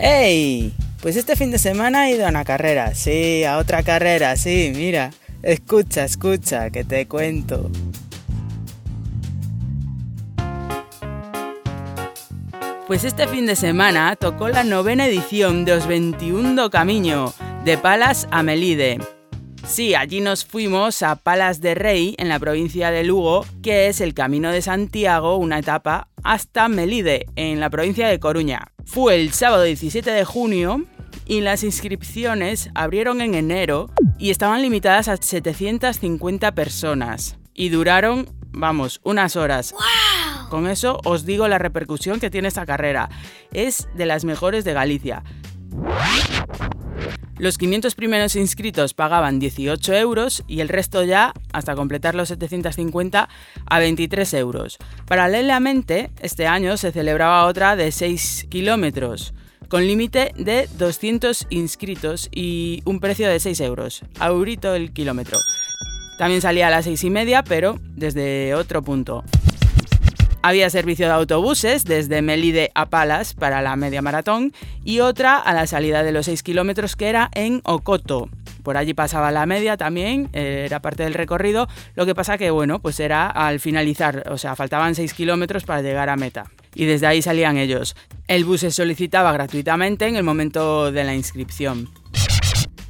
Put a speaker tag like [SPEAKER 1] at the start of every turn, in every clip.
[SPEAKER 1] ¡Ey! Pues este fin de semana he ido a una carrera, sí, a otra carrera, sí, mira. Escucha, escucha, que te cuento. Pues este fin de semana tocó la novena edición de Os 21 Camino, de Palas a Melide. Sí, allí nos fuimos a Palas de Rey, en la provincia de Lugo, que es el Camino de Santiago, una etapa, hasta Melide, en la provincia de Coruña. Fue el sábado 17 de junio y las inscripciones abrieron en enero y estaban limitadas a 750 personas y duraron, vamos, unas horas. Con eso os digo la repercusión que tiene esta carrera. Es de las mejores de Galicia. Los 500 primeros inscritos pagaban 18 euros y el resto ya, hasta completar los 750, a 23 euros. Paralelamente, este año se celebraba otra de 6 kilómetros, con límite de 200 inscritos y un precio de 6 euros, aurito el kilómetro. También salía a las 6 y media, pero desde otro punto. Había servicio de autobuses desde Melide a Palas para la media maratón y otra a la salida de los 6 kilómetros que era en Ocoto. Por allí pasaba la media también, eh, era parte del recorrido. Lo que pasa que, bueno, pues era al finalizar, o sea, faltaban 6 kilómetros para llegar a meta. Y desde ahí salían ellos. El bus se solicitaba gratuitamente en el momento de la inscripción.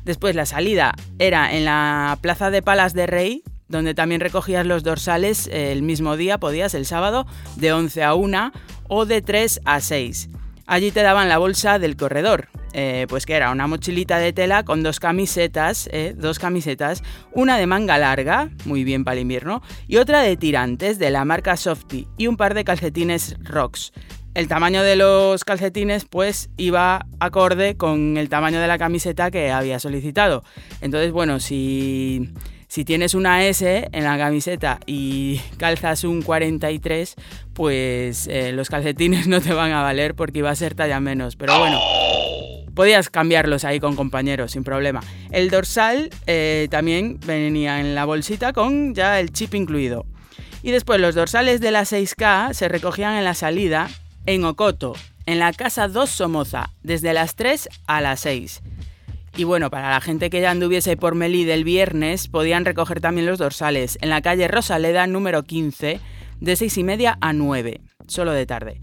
[SPEAKER 1] Después la salida era en la Plaza de Palas de Rey, donde también recogías los dorsales el mismo día, podías el sábado, de 11 a 1 o de 3 a 6. Allí te daban la bolsa del corredor, eh, pues que era una mochilita de tela con dos camisetas, eh, dos camisetas, una de manga larga, muy bien para el invierno, y otra de tirantes de la marca Softy y un par de calcetines Rocks. El tamaño de los calcetines pues iba acorde con el tamaño de la camiseta que había solicitado. Entonces, bueno, si si tienes una S en la camiseta y calzas un 43, pues eh, los calcetines no te van a valer porque iba a ser talla menos. Pero bueno, podías cambiarlos ahí con compañeros sin problema. El dorsal eh, también venía en la bolsita con ya el chip incluido. Y después los dorsales de la 6K se recogían en la salida en Ocoto, en la casa 2 Somoza, desde las 3 a las 6. Y bueno, para la gente que ya anduviese por Melí el viernes, podían recoger también los dorsales en la calle Rosaleda número 15, de 6 y media a 9, solo de tarde.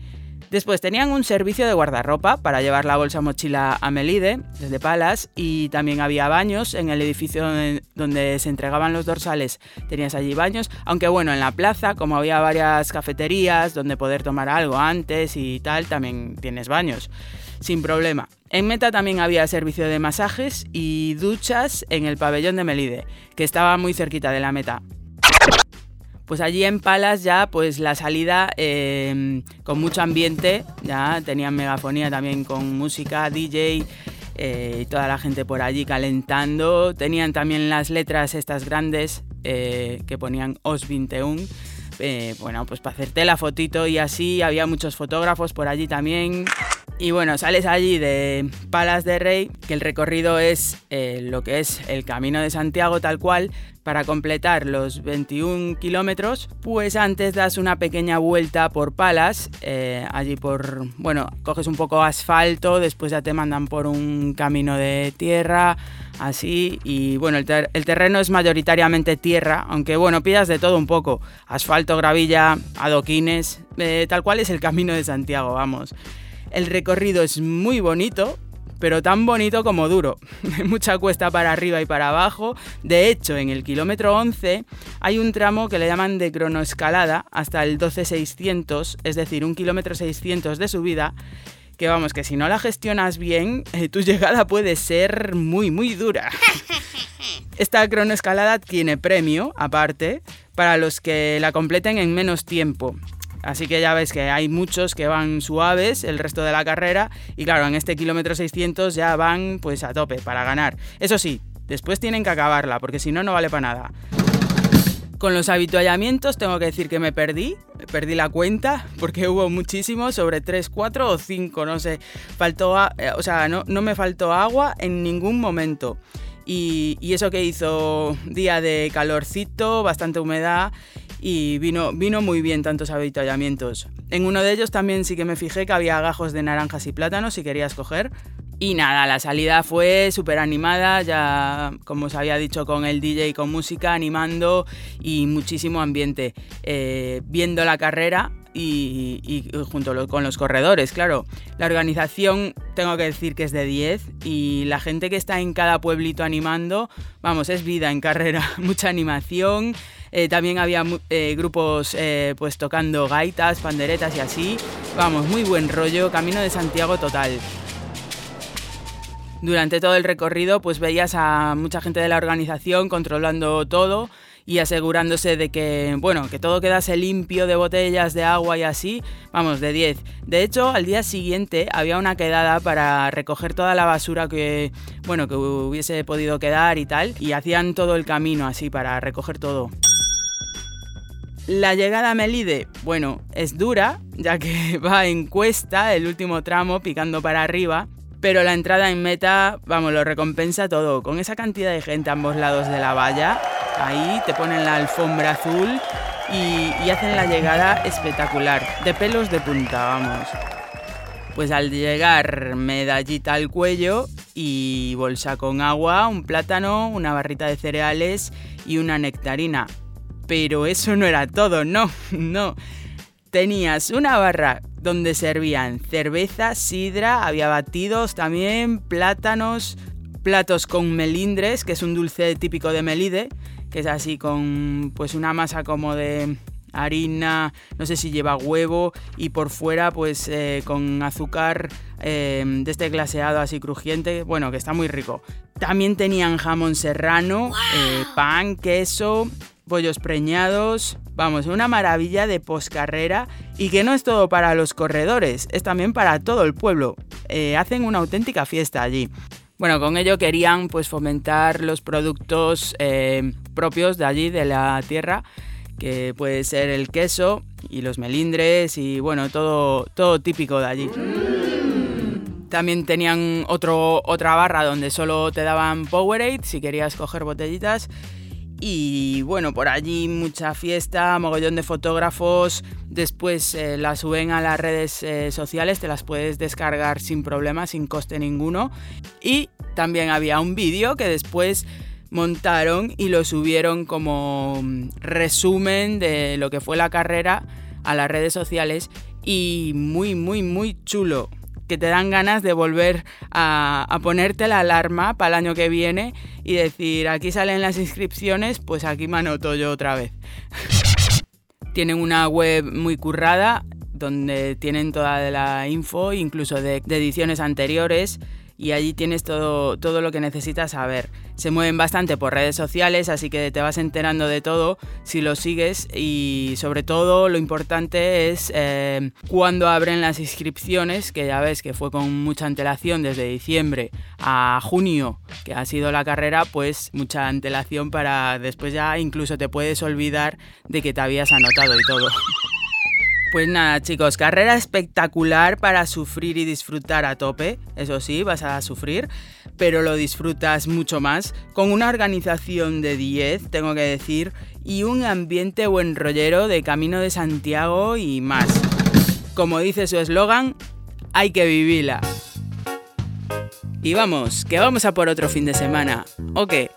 [SPEAKER 1] Después tenían un servicio de guardarropa para llevar la bolsa mochila a Melide, desde Palas, y también había baños en el edificio donde, se entregaban los dorsales. Tenías allí baños, aunque bueno, en la plaza, como había varias cafeterías donde poder tomar algo antes y tal, también tienes baños, sin problema. En Meta también había servicio de masajes y duchas en el pabellón de Melide, que estaba muy cerquita de la meta. Pues allí en Palas ya pues la salida em, con mucho ambiente, ya tenían megafonía también con música, DJ eh, y toda la gente por allí calentando. Tenían también las letras estas grandes eh, que ponían OS 21. Eh, bueno, pues para hacerte la fotito y así, había muchos fotógrafos por allí también. Y bueno, sales allí de Palas de Rey, que el recorrido es eh, lo que es el Camino de Santiago tal cual. Para completar los 21 kilómetros, pues antes das una pequeña vuelta por Palas, eh, allí por, bueno, coges un poco asfalto, después ya te mandan por un camino de tierra, así, y bueno, el, terreno es mayoritariamente tierra, aunque bueno, pidas de todo un poco, asfalto, gravilla, adoquines, eh, tal cual es el Camino de Santiago, vamos. El recorrido es muy bonito, pero tan bonito como duro. Mucha cuesta para arriba y para abajo. De hecho, en el kilómetro 11 hay un tramo que le llaman de cronoescalada hasta el 12600, es decir, un kilómetro 600 de subida. Que vamos, que si no la gestionas bien, eh, tu llegada puede ser muy, muy dura. Esta cronoescalada tiene premio, aparte, para los que la completen en menos tiempo. Así que ya ves que hay muchos que van suaves el resto de la carrera y claro, en este kilómetro 600 ya van pues a tope para ganar. Eso sí, después tienen que acabarla porque si no, no vale para nada. Con los habituallamientos tengo que decir que me perdí, perdí la cuenta porque hubo muchísimos, sobre 3, 4 o 5, no sé. Faltó, eh, o sea, no, no me faltó agua en ningún momento. Y, y, eso que hizo día de calorcito, bastante humedad y vino, vino muy bien tantos avituallamientos. en uno de ellos también sí que me fijé que había gajos de naranjas y plátanos si querías coger. Y nada, la salida fue súper animada, ya como os había dicho con el DJ con música, animando y muchísimo ambiente. Eh, viendo la carrera y, junto con los corredores, claro. La organización tengo que decir que es de 10 y la gente que está en cada pueblito animando, vamos, es vida en carrera, mucha animación. Eh, también había eh, grupos pues tocando gaitas, panderetas y así. Vamos, muy buen rollo, camino de Santiago total durante todo el recorrido pues veías a mucha gente de la organización controlando todo y asegurándose de que, bueno, que todo quedase limpio de botellas de agua y así, vamos, de 10. De hecho, al día siguiente había una quedada para recoger toda la basura que, bueno, que hubiese podido quedar y tal, y hacían todo el camino así para recoger todo. La llegada a Melide, bueno, es dura, ya que va en cuesta el último tramo picando para arriba, pero la entrada en meta, vamos, lo recompensa todo. Con esa cantidad de gente a ambos lados de la valla, ahí te ponen la alfombra azul y, hacen la llegada espectacular. De pelos de punta, vamos. Pues al llegar, medallita al cuello y bolsa con agua, un plátano, una barrita de cereales y una nectarina. Pero eso no era todo, no, no. Tenías una barra donde servían cerveza, sidra, había batidos también, plátanos, platos con melindres, que es un dulce típico de Melide, que es así con pues una masa como de harina, no sé si lleva huevo y por fuera pues eh, con azúcar eh, de este glaseado así crujiente, bueno, que está muy rico. También tenían jamón serrano, eh, pan, queso, bollos preñados, vamos, una maravilla de poscarrera y que no es todo para los corredores, es también para todo el pueblo. Eh, hacen una auténtica fiesta allí. Bueno, con ello querían pues fomentar los productos eh, propios de allí, de la tierra, que puede ser el queso y los melindres y bueno, todo, todo típico de allí. También tenían otro, otra barra donde solo te daban Powerade si querías coger botellitas y bueno, por allí mucha fiesta, mogollón de fotógrafos. Después eh, las suben a las redes eh, sociales, te las puedes descargar sin problema, sin coste ninguno. Y también había un vídeo que después montaron y lo subieron como mm, resumen de lo que fue la carrera a las redes sociales. Y muy, muy, muy chulo que te dan ganas de volver a, ponerte la alarma para el año que viene y decir, aquí salen las inscripciones, pues aquí me anoto yo otra vez. Tienen una web muy currada donde tienen toda la info, incluso de, de ediciones anteriores y allí tienes todo, todo lo que necesitas saber. Se mueven bastante por redes sociales, así que te vas enterando de todo si lo sigues y sobre todo lo importante es eh, cuando abren las inscripciones, que ya ves que fue con mucha antelación desde diciembre a junio, que ha sido la carrera, pues mucha antelación para después ya incluso te puedes olvidar de que te habías anotado y todo. Pues nada, chicos, carrera espectacular para sufrir y disfrutar a tope. Eso sí, vas a sufrir, pero lo disfrutas mucho más. Con una organización de 10, tengo que decir, y un ambiente buen rollero de Camino de Santiago y más. Como dice su eslogan, hay que vivirla. Y vamos, que vamos a por otro fin de semana. ¿O qué?